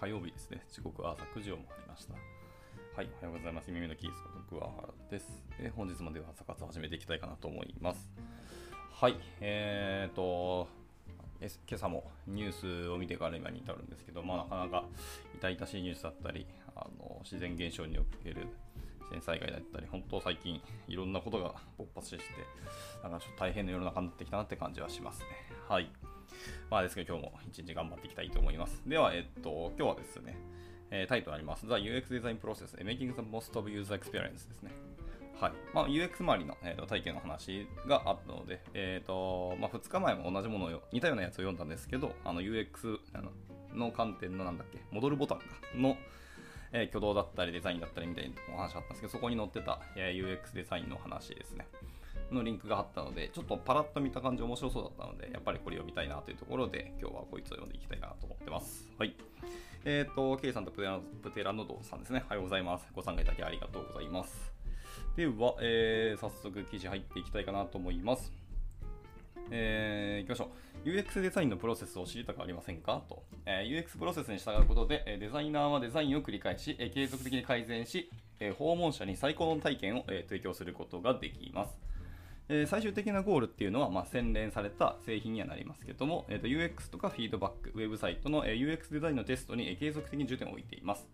火曜日ですね。時刻は朝9時を回りました。はい、おはようございます。耳のキースこと桑原です。えー本日もでは朝活を始めていきたいかなと思います。はい、えーと、え今朝もニュースを見てから今に至るんですけど、まあ、なかなか痛々しいニュースだったり、あの自然現象における自然災害だったり、本当最近いろんなことが勃発して、なんかちょっと大変な世の中になってきたなって感じはしますね。はい。まあですけど今日も一日頑張っていきたいと思います。では、えっと、今日はですね、えータイトルあります。The UX Design Process Making the Most of User Experience ですね。はい。まあ、UX 周りの、えーと体験の話があったので、えっ、と、まあ、2日前も同じものを、似たようなやつを読んだんですけど、あの、UX あのの観点のなんだっけ、戻るボタンかの、えー挙動だったりデザインだったりみたいなお話あったんですけど、そこに載ってた、えー UX デザインの話ですね。のリンクがあったので、ちょっとパラッと見た感じ面白そうだったので、やっぱりこれ読みたいなというところで、今日はこいつを読んでいきたいなと思ってます。はい。えっ、と、K さんとプテラプテラノドさんですね。おはようございます。ご参加いただきありがとうございます。では、えー早速記事入っていきたいかなと思います。えー、いきましょう。UX デザインのプロセスを知りたくありませんか？と、えー UX プロセスに従うことで、デザイナーはデザインを繰り返し、継続的に改善し、訪問者に最高の体験を、提供することができます。えー最終的なゴールっていうのは、まあ、洗練された製品にはなりますけども、えーと UX とかフィードバック、ウェブサイトの、え UX デザインのテストに、え継続的に重点を置いています。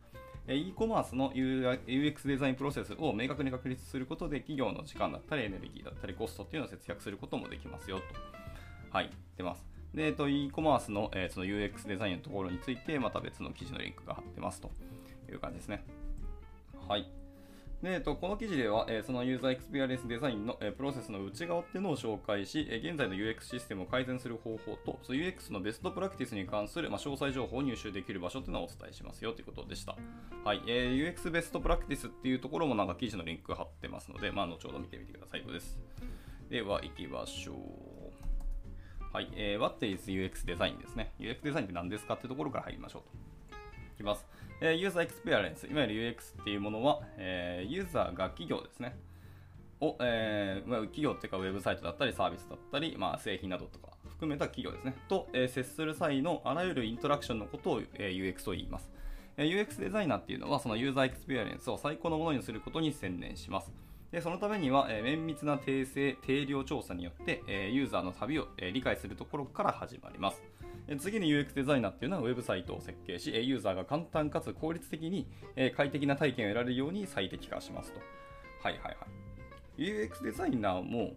e コマースの UX デザインプロセスを明確に確立することで、企業の時間だったり、エネルギーだったり、コストっていうのを節約することもできますよと。はい、出ます。で、えっと、e コマースの,、えーその UX デザインのところについて、また別の記事のリンクが貼ってますという感じですね。はい。で、えっと、この記事では、えーそのユーザーエクスペリエンスデザインの、えープロセスの内側っていうのを紹介し、えー現在の UX システムを改善する方法と、その UX のベストプラクティスに関する、まあ、詳細情報を入手できる場所っていうのをお伝えしますよということでした。はい。えー UX ベストプラクティスっていうところもなんか記事のリンク貼ってますので、まあ、後ほど見てみてくださいです。では、行きましょう。はい、えー What is UX design ですね。UX デザインって何ですかっていうところから入りましょうと。いきます。えーユーザーエクスペリエンス、いわゆる UX っていうものは、えーユーザーが企業ですね。を、えーまあ、企業っていうかウェブサイトだったりサービスだったり、まあ、製品などとか含めた企業ですね。と、えー接する際のあらゆるインタラクションのことを、えー UX と言います。えー UX デザイナーっていうのはそのユーザーエクスペリエンスを最高のものにすることに専念します。でそのためには、えー綿密な定性、定量調査によって、えーユーザーの旅を、えー理解するところから始まります。次に UX デザイナーっていうのはウェブサイトを設計し、ユーザーが簡単かつ効率的に、快適な体験を得られるように最適化しますと。はいはいはい。UX デザイナーも、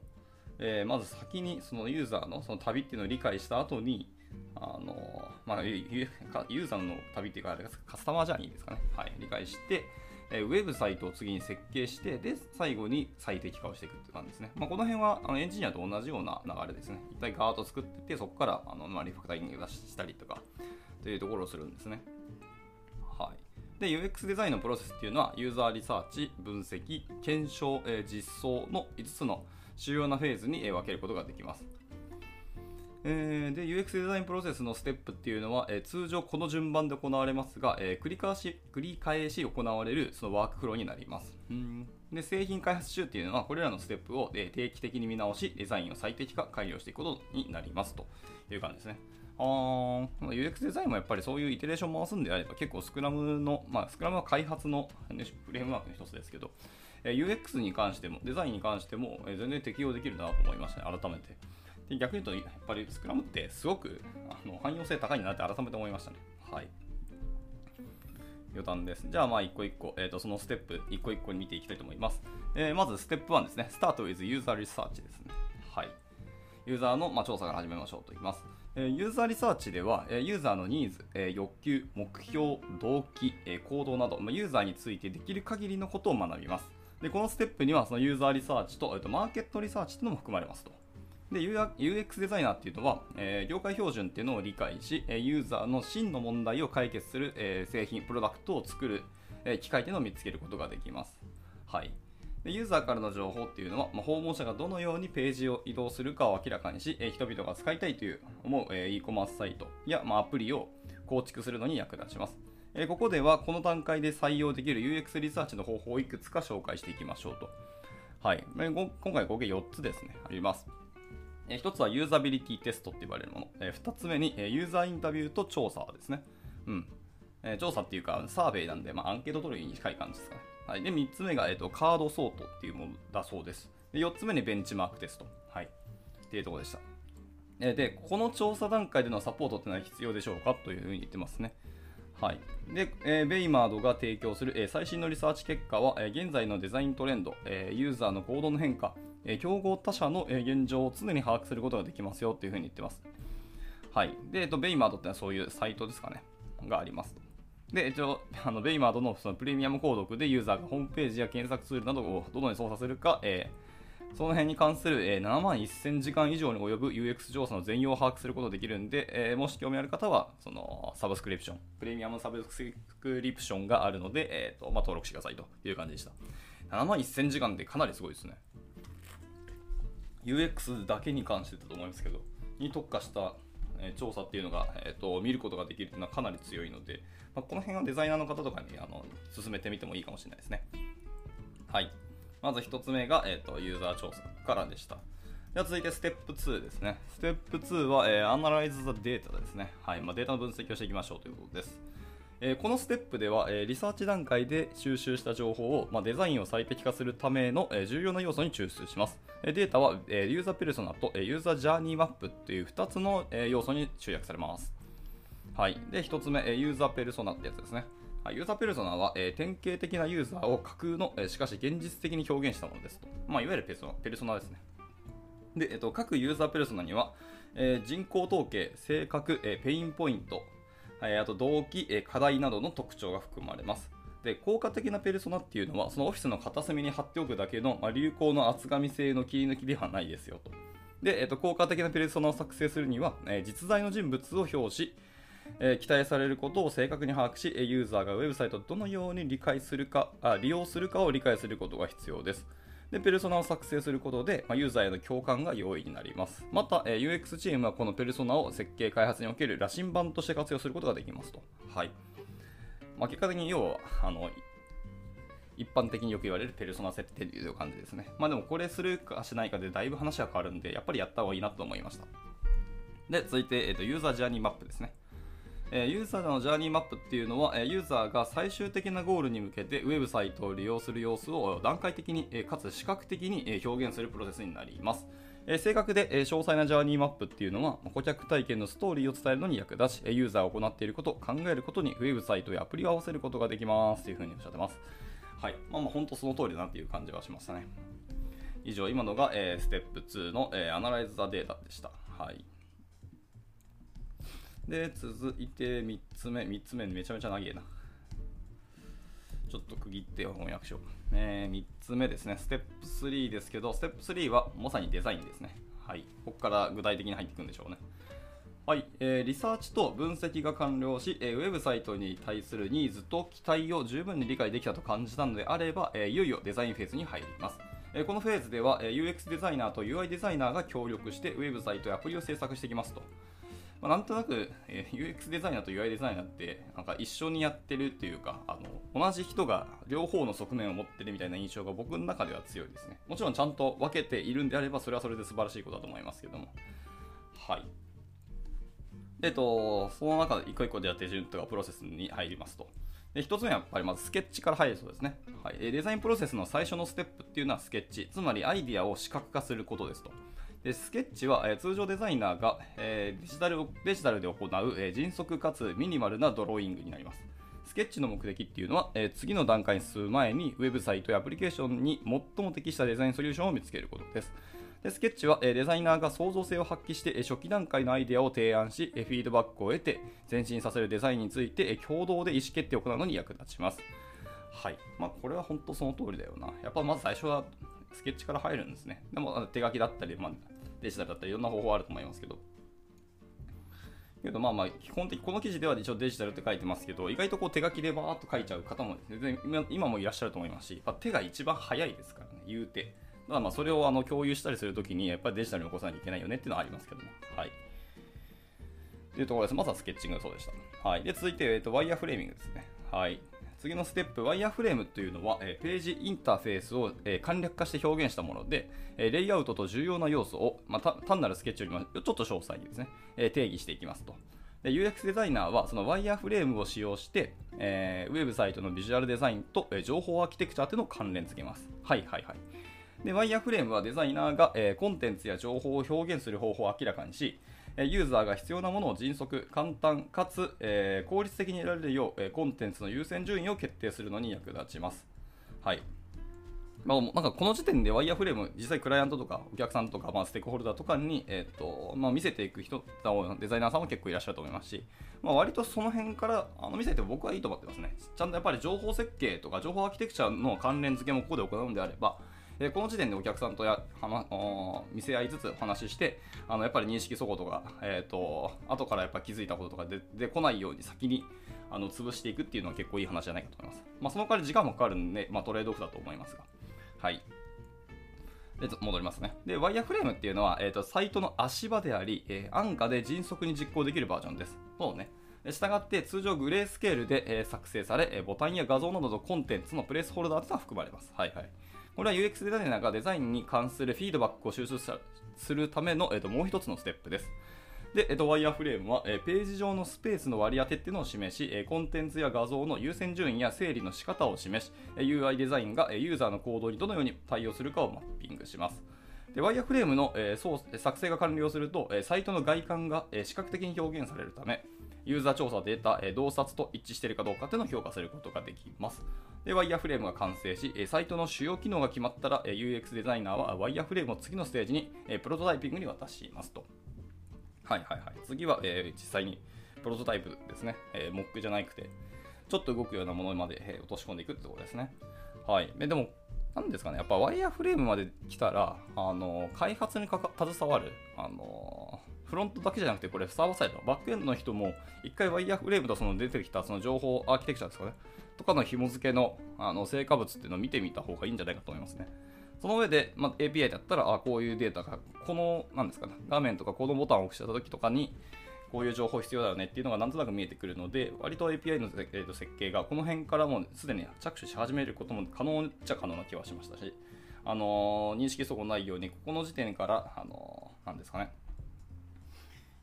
えーまず先にそのユーザーのその旅っていうのを理解した後に、あのまあ、ユーザーの旅っていうか、カスタマージャーニーですかね。はい、理解して、えーウェブサイトを次に設計して、で、最後に最適化をしていくって感じですね。まあ、この辺はあのエンジニアと同じような流れですね。一体ガーッと作ってて、そこからあの、まあ、リファクタリング出したりとか、というところをするんですね。はい。で、UX デザインのプロセスっていうのは、ユーザーリサーチ、分析、検証、えー実装の5つの主要なフェーズに分けることができます。えーで UX デザインプロセスのステップっていうのは、えー通常この順番で行われますが、えー繰り返し繰り返し行われるそのワークフローになります。うんで製品開発中っていうのはこれらのステップを、え定期的に見直しデザインを最適化改良していくことになりますという感じですね。あ UX デザインもやっぱりそういうイテレーション回すんであれば結構スクラムの、まあ、スクラムは開発のフレームワークの一つですけど、え UX に関してもデザインに関しても、え全然適用できるなと思いましたね、改めて。で逆に言うと、やっぱりスクラムってすごくあの汎用性高いなって改めて思いましたね。はい。余談です。じゃあ、まあ、一個一個、えーと、そのステップ、一個一個に見ていきたいと思います。えーまず、ステップ1ですね。Start with User Research ですね。はい。ユーザーの、まあ、調査から始めましょうと言います。えユーザーリサーチでは、えユーザーのニーズ、え欲求、目標、動機、え行動など、まあ、ユーザーについてできる限りのことを学びます。で、このステップには、そのユーザーリサーチと、えーとマーケットリサーチというのも含まれますと。で、UX デザイナーっていうのは、えー業界標準っていうのを理解し、ユーザーの真の問題を解決する、えー製品、プロダクトを作る、えー機械っていうのを見つけることができます。はい。でユーザーからの情報っていうのは、まあ、訪問者がどのようにページを移動するかを明らかにし、えー人々が使いたいという思う、えー e コマースサイトや、まあ、アプリを構築するのに役立ちます。えーここではこの段階で採用できる UX リサーチの方法をいくつか紹介していきましょうと。はい。今回合計4つですね、あります。え1つはユーザビリティテストって言われるもの。え2つ目に、ユーザーインタビューと調査ですね。うん。調査っていうか、サーベイなんで、まあ、アンケート取るに近い感じですかね。はい、で、3つ目が、えーと、カードソートっていうものだそうです。で、4つ目にベンチマークテスト。はい。っていうところでした。で、この調査段階でのサポートってのは必要でしょうか？というふうに言ってますね。はい、で、えー、ベイマードが提供する、えー、最新のリサーチ結果は、えー、現在のデザイントレンド、えユーザーの行動の変化、え競合他社の、え現状を常に把握することができますよというふうに言ってます。はい。で、えっと、ベイマードってのはそういうサイトですかね。があります。で、一応、あのベイマードのそのプレミアム購読でユーザーがホームページや検索ツールなどをどのように操作するか、えー、その辺に関する、えー、7万1000時間以上に及ぶ UX 調査の全容を把握することができるんで、えー、もし興味ある方は、そのサブスクリプション、プレミアムサブスクリプションがあるので、えーとまあ、登録してくださいという感じでした。7万1000時間でかなりすごいですね。UX だけに関してだと思いますけど、に特化したえ調査っていうのが、えーと、見ることができるというのはかなり強いので、まあ、この辺はデザイナーの方とかにあの進めてみてもいいかもしれないですね。はい。まず1つ目が、えーと、ユーザー調査からでした。では続いてステップ2ですね。ステップ2は、えー、Analyze the Data ですね。はい。まあ、データの分析をしていきましょうということです。えー、このステップでは、えー、リサーチ段階で収集した情報を、まあ、デザインを最適化するための、えー、重要な要素に抽出します。えデータは、えユーザーペルソナと、えユーザージャーニーマップという2つの、え要素に集約されます。はい。で、1つ目、えユーザーペルソナってやつですね。ユーザーペルソナは、え典型的なユーザーを架空の、えしかし現実的に表現したものですと。まあ、いわゆるペルソナペルソナですね。で、えっと、各ユーザーペルソナには、え人口統計、性格、えペインポイント、はい、あと動機、え課題などの特徴が含まれます。で効果的なペルソナっていうのはそのオフィスの片隅に貼っておくだけの、まあ、流行の厚紙製の切り抜きではないですよと。で、えっと、効果的なペルソナを作成するには、えー、実在の人物を表し、えー、期待されることを正確に把握し、ユーザーがウェブサイトをどのように理解するかあ、利用するかを理解することが必要です。で、ペルソナを作成することで、まあ、ユーザーへの共感が容易になります。また、えー、UX チームはこのペルソナを設計開発における羅針盤として活用することができますと。はい。まあ、結果的に要は、あの、一般的によく言われるペルソナ設定という感じですね。まあでもこれするかしないかでだいぶ話は変わるんで、やっぱりやった方がいいなと思いました。で、続いて、えーと、ユーザージャーニーマップですね。えユーザーのジャーニーマップっていうのは、えユーザーが最終的なゴールに向けてウェブサイトを利用する様子を段階的に、えかつ視覚的に表現するプロセスになります。え正確で、え詳細なジャーニーマップっていうのは顧客体験のストーリーを伝えるのに役立ち、ユーザーが行っていること、考えることにウェブサイトやアプリを合わせることができますというふうにおっしゃってます。はい。まあまあ本当その通りだなっていう感じはしましたね。以上、今のが、え、ステップ2の、え、アナライズ・ザ・データでした。はい。で、続いて3つ目。3つ目めちゃめちゃ長いな。ちょっと区切って翻訳しよう。えー、3つ目ですね。ステップ3ですけど、ステップ3はまさにデザインですね。はい。ここから具体的に入っていくんでしょうね。はい、えー、リサーチと分析が完了し、えー、ウェブサイトに対するニーズと期待を十分に理解できたと感じたのであれば、えー、いよいよデザインフェーズに入ります。えこのフェーズでは、え UX デザイナーと UI デザイナーが協力してウェブサイトやアプリを制作していきますと。まあ、なんとなく、え UX デザイナーと UI デザイナーってなんか一緒にやってるっていうかあの同じ人が両方の側面を持ってるみたいな印象が僕の中では強いですねもちろんちゃんと分けているんであればそれはそれで素晴らしいことだと思いますけどもはいえっと、その中で一個一個でやって手順とかプロセスに入りますと。で1つ目はやっぱりまずスケッチから入るそうですね、はい。デザインプロセスの最初のステップっていうのはスケッチ、つまりアイディアを視覚化することですと。でスケッチは、え、通常デザイナーが、え、デジタルデジタルで行う、え、迅速かつミニマルなドローイングになります。スケッチの目的っていうのは、え、次の段階に進む前にウェブサイトやアプリケーションに最も適したデザインソリューションを見つけることです。でスケッチは、えデザイナーが創造性を発揮して、え初期段階のアイデアを提案し、えフィードバックを得て前進させるデザインについて、え共同で意思決定を行うのに役立ちます。はい。まあ、これは本当その通りだよな。やっぱまず最初はスケッチから入るんですね。でも手書きだったり、まあ、デジタルだったりいろんな方法あると思いますけど。けどまあまあ基本的この記事では一応デジタルって書いてますけど意外とこう手書きでバーっと書いちゃう方も全然今もいらっしゃると思いますし、まあ、手が一番早いですからね言うてまあまあそれをあの共有したりするときにやっぱりデジタルに起こさなきゃいけないよねっていうのはありますけども。はい。というところです。まずはスケッチングそうでした。はい。で、続いて、えっと、ワイヤーフレーミングですね。はい。次のステップ、ワイヤーフレームというのは、えページインターフェースを、え簡略化して表現したもので、えレイアウトと重要な要素を、まあ、単なるスケッチよりもちょっと詳細にですね、え定義していきますと。で UX デザイナーはそのワイヤーフレームを使用して、えー、ウェブサイトのビジュアルデザインと、えー、情報アーキテクチャというのを関連付けます。はいはいはい。で、ワイヤーフレームはデザイナーが、えー、コンテンツや情報を表現する方法を明らかにし、ユーザーが必要なものを迅速、簡単かつ、え、効率的に得られるよう、えコンテンツの優先順位を決定するのに役立ちます。はい。まあ、なんかこの時点でワイヤーフレーム、実際クライアントとかお客さんとか、まあ、ステークホルダーとかに、えーとまあ、見せていく人、デザイナーさんも結構いらっしゃると思いますし、まあ、割とその辺からあの見せて僕はいいと思ってますね。ちゃんとやっぱり情報設計とか情報アーキテクチャの関連付けもここで行うのであれば、えこの時点でお客さんとやは見せ合いつつお話ししてあのやっぱり認識そことか、えーと、後からやっぱ気づいたこととか出てこないように先にあの潰していくっていうのは結構いい話じゃないかと思います。まあ、その代わり時間もかかるんで、まあ、トレードオフだと思いますが。はい。で戻りますね。で、ワイヤーフレームっていうのは、えーと、サイトの足場であり、えー、安価で迅速に実行できるバージョンです。そうね。したがって通常グレースケールで、えー、作成され、えー、ボタンや画像などのコンテンツのプレスホルダーというのは含まれます。はいはい。これは UX デザイナーがデザインに関するフィードバックを収集するための、えーと、もう一つのステップです。で、えーと、ワイヤーフレームは、え、ページ上のスペースの割り当てっていうのを示し、え、コンテンツや画像の優先順位や整理の仕方を示し、え、UI デザインが、え、ユーザーの行動にどのように対応するかをマッピングします。でワイヤーフレームの、えー、作成が完了すると、え、サイトの外観が、え、視覚的に表現されるため、ユーザー調査データ、え、洞察と一致しているかどうかというのを評価することができます。で、ワイヤーフレームが完成し、サイトの主要機能が決まったら、UX デザイナーはワイヤーフレームを次のステージに、プロトタイピングに渡しますと。はいはいはい。次は、え実際にプロトタイプですね。えモックじゃなくて、ちょっと動くようなものまで、え落とし込んでいくってところですね。はい。でも、なんですかね、やっぱワイヤーフレームまで来たら、あの開発に携わる、あのフロントだけじゃなくて、これ、サーバーサイド、バックエンドの人も、一回ワイヤーフレームとその出てきたその情報アーキテクチャですかね、とかの紐付けのあの成果物っていうのを見てみた方がいいんじゃないかと思いますね。その上で、まあ、API だったら、あこういうデータが、この、なんですかね、画面とかこのボタンを押した時とかに、こういう情報必要だよねっていうのがなんとなく見えてくるので、割と API の、えー、設計がこの辺からもうすでに着手し始めることも可能っちゃ可能な気はしましたし、あのー、認識そこないように、ここの時点から、あのー、なんですかね、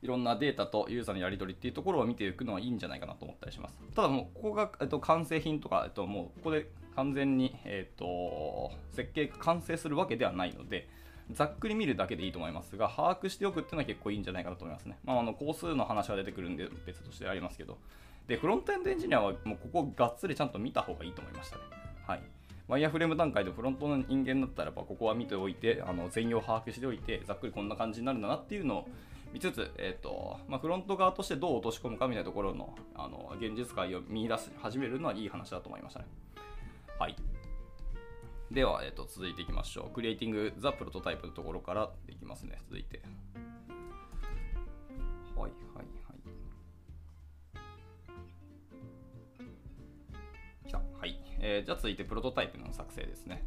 いろんなデータとユーザーのやり取りっていうところを見ていくのはいいんじゃないかなと思ったりします。ただもう、ここが、えっと、完成品とか、えっと、もう、ここで完全に、えっと、設計完成するわけではないので、ざっくり見るだけでいいと思いますが、把握しておくっていうのは結構いいんじゃないかなと思いますね。まあ、あの、工数の話は出てくるんで別としてありますけど。で、フロントエンドエンジニアはもうここがっつりちゃんと見た方がいいと思いましたね。はい。ワイヤーフレーム段階でフロントの人間だったらば、ここは見ておいて、あの全容把握しておいて、ざっくりこんな感じになるんだなっていうのを見つ、えーとまあ、フロント側としてどう落とし込むかみたいなところのあの現実界を見出し始めるのはいい話だと思いましたね。はい。では、えーと、続いていきましょう。クリエイティング・ザ・プロトタイプのところからいきますね。続いて。はいはいはい。来た。はい。えー、じゃあ続いてプロトタイプの作成ですね。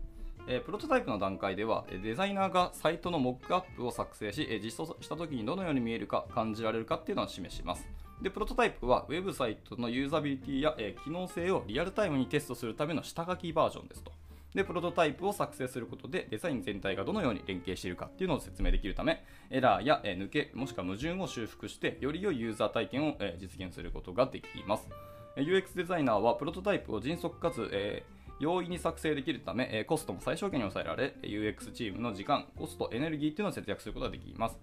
えプロトタイプの段階では、デザイナーがサイトのモックアップを作成し、え実装した時にどのように見えるか感じられるかっていうのを示します。で、プロトタイプはウェブサイトのユーザビリティや、え機能性をリアルタイムにテストするための下書きバージョンですと。で、プロトタイプを作成することでデザイン全体がどのように連携しているかっていうのを説明できるため、エラーや、え抜け、もしくは矛盾を修復して、より良いユーザー体験を、え実現することができます。UX デザイナーはプロトタイプを迅速かつ、えー容易に作成できるため、えコストも最小限に抑えられ、UX チームの時間、コスト、エネルギーっていうのを節約することができます。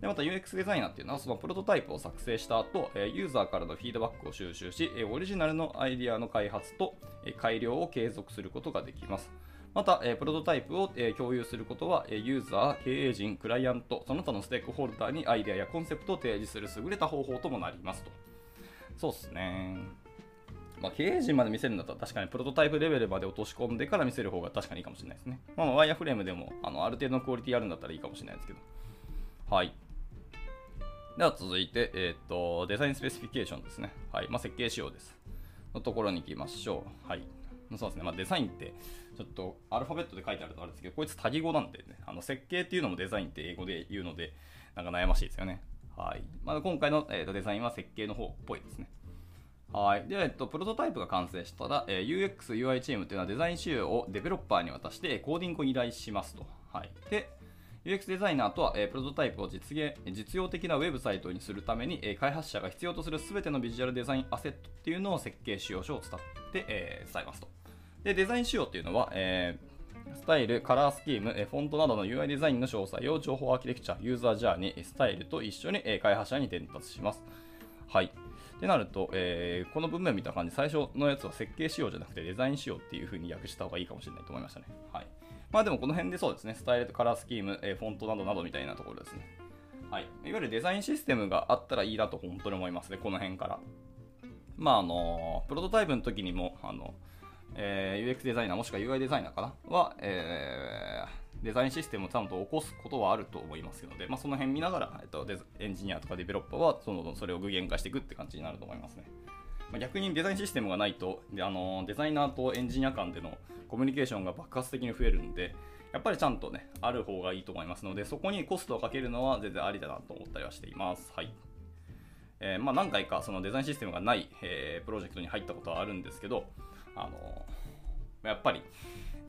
でまた UX デザイナーっていうのはそのプロトタイプを作成した後、ユーザーからのフィードバックを収集し、オリジナルのアイディアの開発と改良を継続することができます。また、プロトタイプを共有することは、ユーザー、経営陣、クライアント、その他のステークホルダーにアイデアやコンセプトを提示する優れた方法ともなりますと。そうっすね。まあ、経営陣まで見せるんだったら確かにプロトタイプレベルまで落とし込んでから見せる方が確かにいいかもしれないですね。まあ、ワイヤーフレームでもあのある程度のクオリティあるんだったらいいかもしれないですけど。はい。では続いて、えっ、と、デザインスペシフィケーションですね。はい。まあ、設計仕様です。のところに行きましょう。はい。そうですね。まあ、デザインって、ちょっとアルファベットで書いてあるとあれですけど、こいつ多義語なんでね、あの設計っていうのもデザインって英語で言うので、なんか悩ましいですよね。はい。まあ、今回の、えーとデザインは設計の方っぽいですね。はい。で、えっと、プロトタイプが完成したら、えー、UX、UI チームというのはデザイン資料をデベロッパーに渡してコーディングを依頼しますと。はい。で、UX デザイナーとは、えープロトタイプを実現実用的なウェブサイトにするために、えー開発者が必要とする全てのビジュアルデザインアセットっていうのを設計仕様書を伝って、えー伝えますと。で、デザイン仕様っていうのは、えースタイル、カラースキーム、えーフォントなどの UI デザインの詳細を情報アーキテクチャ、ユーザージャーニー、スタイルと一緒に、えー開発者に伝達します。はい。ってなると、えーこの文面見た感じ、最初のやつは設計仕様じゃなくてデザイン仕様っていう風に訳した方がいいかもしれないと思いましたね。はい。まあでもこの辺でそうですね、スタイルとカラースキーム、えーフォントなどなどみたいなところですね。はい。いわゆるデザインシステムがあったらいいなと本当に思いますね、この辺から。まああの、プロトタイプの時にも、あの、えー UX デザイナーもしくは UI デザイナーかな？は、えーデザインシステムをちゃんと起こすことはあると思いますので、まあ、その辺見ながら、えっと、エンジニアとかデベロッパーはそのそれを具現化していくって感じになると思いますね。まあ、逆にデザインシステムがないとであのデザイナーとエンジニア間でのコミュニケーションが爆発的に増えるんでやっぱりちゃんとねある方がいいと思いますのでそこにコストをかけるのは全然ありだなと思ったりはしています。はいえーまあ、何回かそのデザインシステムがない、えープロジェクトに入ったことはあるんですけど、あのやっぱり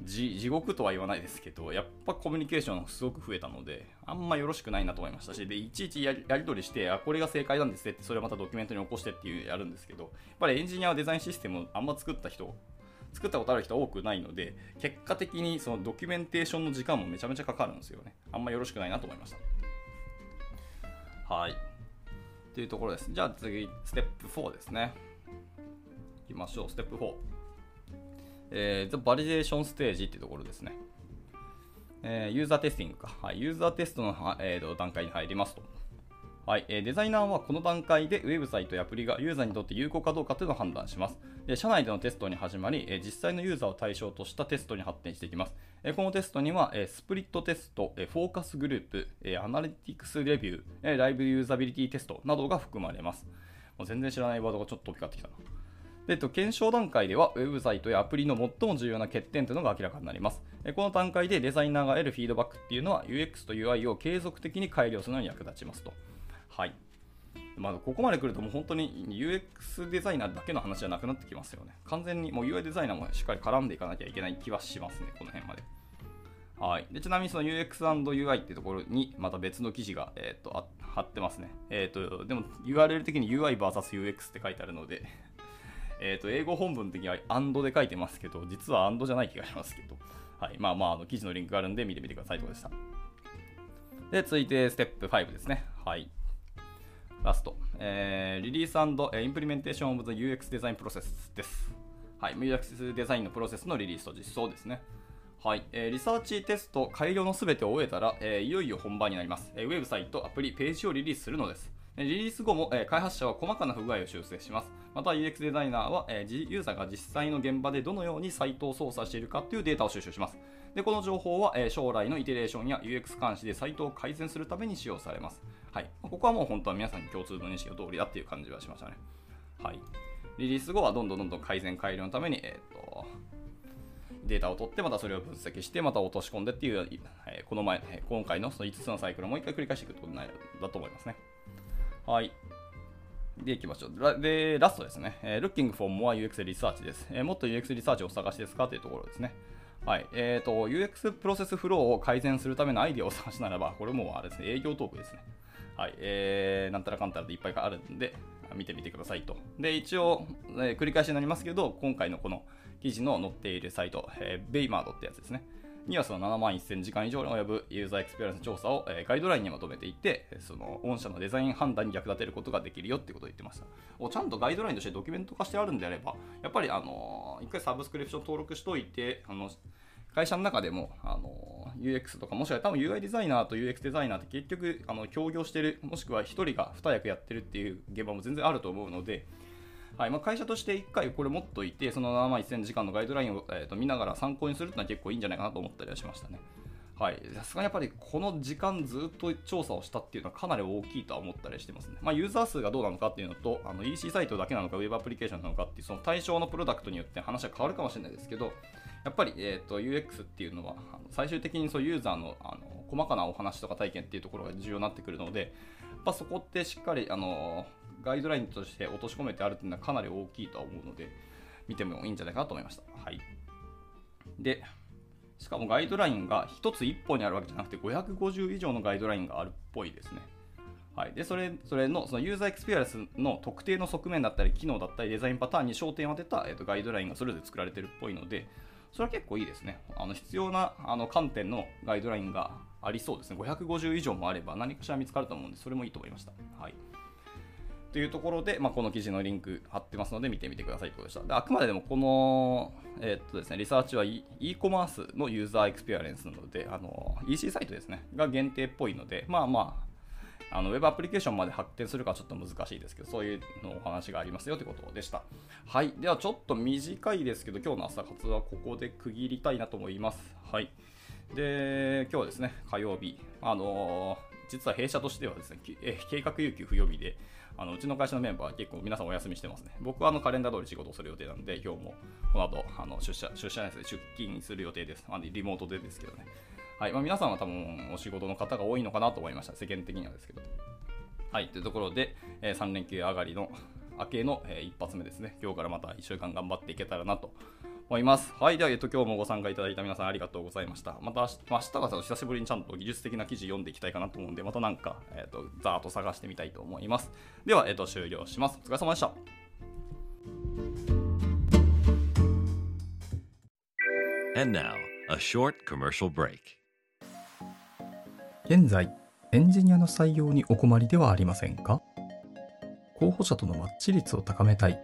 地地獄とは言わないですけど、やっぱコミュニケーションすごく増えたので、あんまよろしくないなと思いましたし、でいちいちやりやり取りして、あ、これが正解なんですねって、それをまたドキュメントに起こしてっていうやるんですけど、やっぱりエンジニアはデザインシステムをあんま作った人、作ったことある人多くないので、結果的にそのドキュメンテーションの時間もめちゃめちゃかかるんですよね。あんまよろしくないなと思いました。はい。というところです。じゃあ次、ステップ4ですね。いきましょう、ステップ4。えー、The Validation Stage っていうところですね。えーユーザーテスティングか。はい、ユーザーテストの、えー段階に入りますと。はいえーデザイナーはこの段階でウェブサイトやアプリがユーザーにとって有効かどうかというのを判断します。で社内でのテストに始まり、えー実際のユーザーを対象としたテストに発展していきます。えこのテストには、えスプリットテスト、えフォーカスグループ、えアナリティクスレビュー、えライブユーザビリティテストなどが含まれます。もう全然知らないワードがちょっと飛び交ってきたな。で、えっと、検証段階では、ウェブサイトやアプリの最も重要な欠点というのが明らかになります。この段階でデザイナーが得るフィードバックっていうのは、UX と UI を継続的に改良するのに役立ちますと。はい。まあ、ここまで来るともう本当に UX デザイナーだけの話じゃなくなってきますよね。完全にもう UI デザイナーもしっかり絡んでいかなきゃいけない気はしますね、この辺まで。はい、でちなみにその UX&UI っていうところにまた別の記事が、えー、とあ貼ってますね。えー、とでも URL 的に UIVSUX って書いてあるので、えー、と英語本文的には AND で書いてますけど、実は AND じゃない気がしますけど、はい、まあまああの記事のリンクがあるんで見てみてくださいとでした。で、続いてステップ5ですね。はい。ラスト。えー、 Release Implementation of the UX Design Process です。はい。UX デザインのプロセスのリリースと実装ですね。はい、えーリサーチテスト、改良のすべてを終えたら、えーいよいよ本番になります、えーウェブサイト、アプリ、ページをリリースするのです。リリース後も、え開発者は細かな不具合を修正します。また UX デザイナーは、えユーザーが実際の現場でどのようにサイトを操作しているかというデータを収集します。でこの情報は、え将来のイテレーションや UX 監視でサイトを改善するために使用されます。はい、ここはもう本当は皆さんに共通の認識の通りだっていう感じはしましたね。はい、リリース後はどんどんどんどん改善改良のために、えー、とデータを取って、またそれを分析して、また落とし込んでっていう、えこの前、え今回のその5つのサイクルをもう一回繰り返していくことになるだと思いますね。はい。で、いきましょう。で、ラストですね。えー Looking for more UX リサーチです、えーもっと UX リサーチをお探しですかというところですね。はい。えっ、と、UX プロセスフローを改善するためのアイディアをお探しならば、これもあれですね、営業トークですね。はい。えー、なんたらかんたらでいっぱいあるんで、見てみてくださいと。で、一応、えー繰り返しになりますけど、今回のこの記事の載っているサイト、えー、 Baymard ってやつですね。にはその7万1000時間以上に及ぶユーザーエクスペリエンス調査を、えガイドラインにまとめていて、その御社のデザイン判断に役立てることができるよってことを言ってました。おちゃんとガイドラインとしてドキュメント化してあるんであれば、やっぱりあのー一回サブスクリプション登録しといて、あの会社の中でも、あの UX とか、もしくは多分 UI デザイナーと UX デザイナーって結局、あの協業してる、もしくは1人が2役やってるっていう現場も全然あると思うので、はいまあ、会社として1回これ持っといて、その7万1000時間のガイドラインを、えー、と見ながら参考にするっていうのは結構いいんじゃないかなと思ったりはしましたね。はい、さすがにやっぱりこの時間ずっと調査をしたっていうのはかなり大きいとは思ったりしてますね。まあ、ユーザー数がどうなのかっていうのと、あの EC サイトだけなのか、Web アプリケーションなのかっていう、その対象のプロダクトによって話は変わるかもしれないですけど、やっぱり、えー、と UX っていうのは、あの最終的にそうユーザーのあの細かなお話とか体験っていうところが重要になってくるので、やっぱそこってしっかりあのガイドラインとして落とし込めてあるっていうのはかなり大きいとは思うので、見てもいいんじゃないかなと思いました。はい。で、しかもガイドラインが1つ1本にあるわけじゃなくて550以上のガイドラインがあるっぽいですね。はい、でそれそれのそのユーザーエクスペリエンスの特定の側面だったり機能だったりデザインパターンに焦点を当てた、えー、とガイドラインがそれぞれ作られてるっぽいのでそれは結構いいですねあの必要なあの観点のガイドラインがありそうですね550以上もあれば何かしら見つかると思うんでそれもいいと思いました、はい、というところで、まあ、この記事のリンク貼ってますので見てみてくださいということでしたであくまでもこの、えー、っとですね、リサーチは e コマースのユーザーエクスペリエンスなのであの EC サイトですねが限定っぽいのでまあまああのウェブアプリケーションまで発展するかちょっと難しいですけど、そういうのお話がありますよということでした。はい。ではちょっと短いですけど、今日の朝活はここで区切りたいなと思います。はい。で、今日はですね、火曜日、あのー、実は弊社としてはですね、え計画有給不予備で、あのうちの会社のメンバーは結構皆さんお休みしてますね。僕はあのカレンダー通り仕事をする予定なんで、今日もこの後あの出社、出社ですね、出勤する予定です。あのリモートでですけどね。はいまあ、皆さんは多分お仕事の方が多いのかなと思いました。世間的にはですけど。はい、というところで、えー、3連休上がりの明けの、えー、一発目ですね。今日からまた1週間頑張っていけたらなと思います。はい、では、えっと、今日もご参加いただいた皆さんありがとうございました。また明日、明日が久しぶりにちゃんと技術的な記事読んでいきたいかなと思うんで、またなんか、えっと、ざーっと探してみたいと思います。では、えっと、終了します。お疲れ様でした。And now, a short commercial break. 現在、エンジニアの採用にお困りではありませんか？候補者とのマッチ率を高めたい、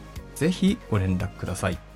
ぜひご連絡ください。